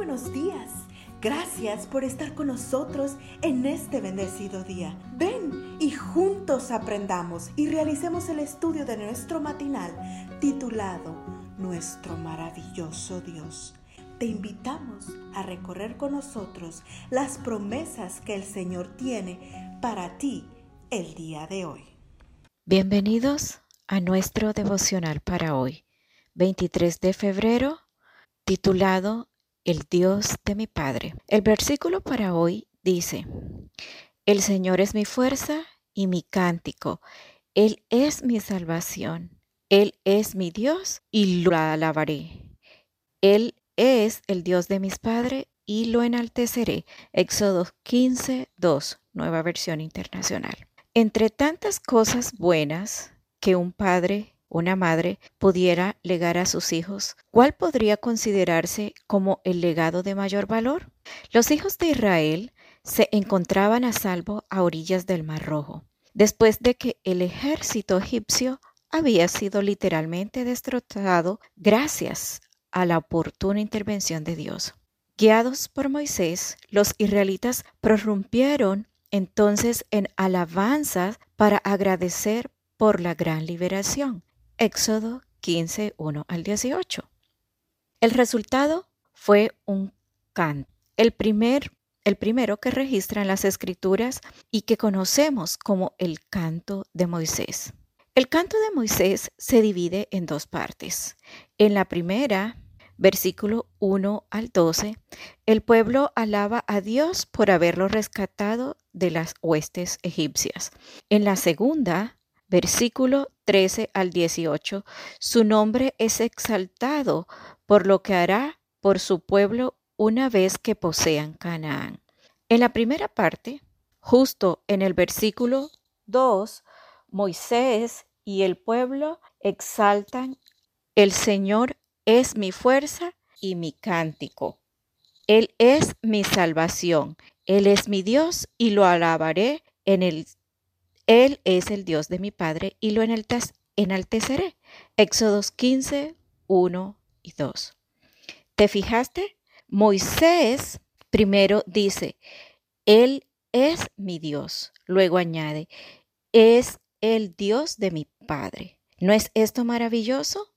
buenos días. Gracias por estar con nosotros en este bendecido día. Ven y juntos aprendamos y realicemos el estudio de nuestro matinal titulado Nuestro maravilloso Dios. Te invitamos a recorrer con nosotros las promesas que el Señor tiene para ti el día de hoy. Bienvenidos a nuestro devocional para hoy, 23 de febrero, titulado El Dios de mi Padre. El versículo para hoy dice, El Señor es mi fuerza y mi cántico, Él es mi salvación, Él es mi Dios y lo alabaré. Él es el Dios de mis padres y lo enalteceré. Éxodo 15, 2, nueva versión internacional. Entre tantas cosas buenas que un padre, una madre pudiera legar a sus hijos, ¿cuál podría considerarse como el legado de mayor valor? Los hijos de Israel se encontraban a salvo a orillas del Mar Rojo, después de que el ejército egipcio había sido literalmente destrozado gracias a la oportuna intervención de Dios. Guiados por Moisés, los israelitas prorrumpieron entonces en alabanza para agradecer por la gran liberación. Éxodo 15, 1 al 18. El resultado fue un canto, el, primer, el primero que registran las escrituras y que conocemos como el canto de Moisés. El canto de Moisés se divide en dos partes. En la primera, versículo 1 al 12, el pueblo alaba a Dios por haberlo rescatado de las huestes egipcias. En la segunda, versículo 13 al 18, su nombre es exaltado por lo que hará por su pueblo una vez que posean Canaán. En la primera parte, justo en el versículo 2, Moisés y el pueblo exaltan el Señor es mi fuerza y mi cántico. Él es mi salvación. Él es mi Dios y lo alabaré en el Él es el Dios de mi Padre y lo enalteceré. Éxodos 15, 1 y 2. ¿Te fijaste? Moisés primero dice, Él es mi Dios. Luego añade, es el Dios de mi Padre. ¿No es esto maravilloso?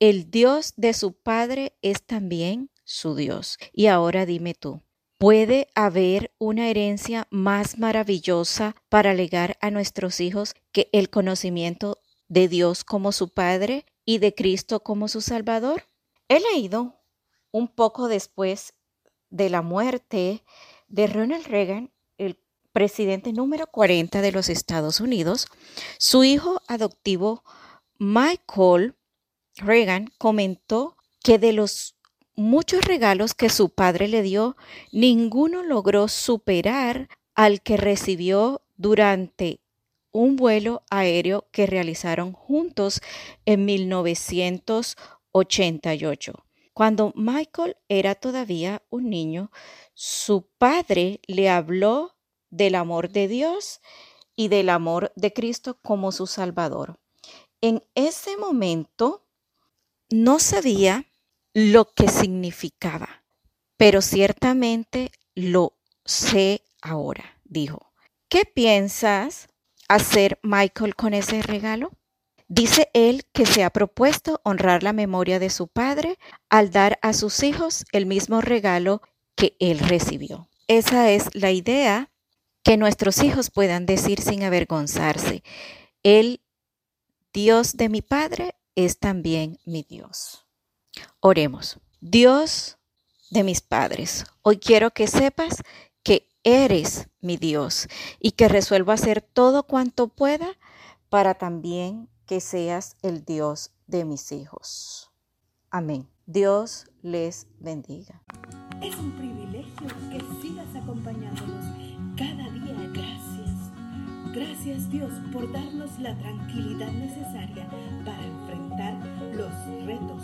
El Dios de su padre es también su Dios. Y ahora dime tú, ¿puede haber una herencia más maravillosa para legar a nuestros hijos que el conocimiento de Dios como su Padre y de Cristo como su Salvador? He leído un poco después de la muerte de Ronald Reagan, el presidente número 40 de los Estados Unidos, su hijo adoptivo Michael Reagan comentó que de los muchos regalos que su padre le dio, ninguno logró superar al que recibió durante un vuelo aéreo que realizaron juntos en 1988. Cuando Michael era todavía un niño, su padre le habló del amor de Dios y del amor de Cristo como su Salvador. En ese momento, no sabía lo que significaba, pero ciertamente lo sé ahora, dijo. ¿Qué piensas hacer Michael con ese regalo? Dice él que se ha propuesto honrar la memoria de su padre al dar a sus hijos el mismo regalo que él recibió. Esa es la idea que nuestros hijos puedan decir sin avergonzarse. El Dios de mi padre es también mi Dios. Oremos. Dios de mis padres, hoy quiero que sepas que eres mi Dios y que resuelvo hacer todo cuanto pueda para también que seas el Dios de mis hijos. Amén. Dios les bendiga. Es un privilegio que sigas acompañándonos cada día. Gracias. Gracias Dios por darnos la tranquilidad necesaria para enfrentar los retos,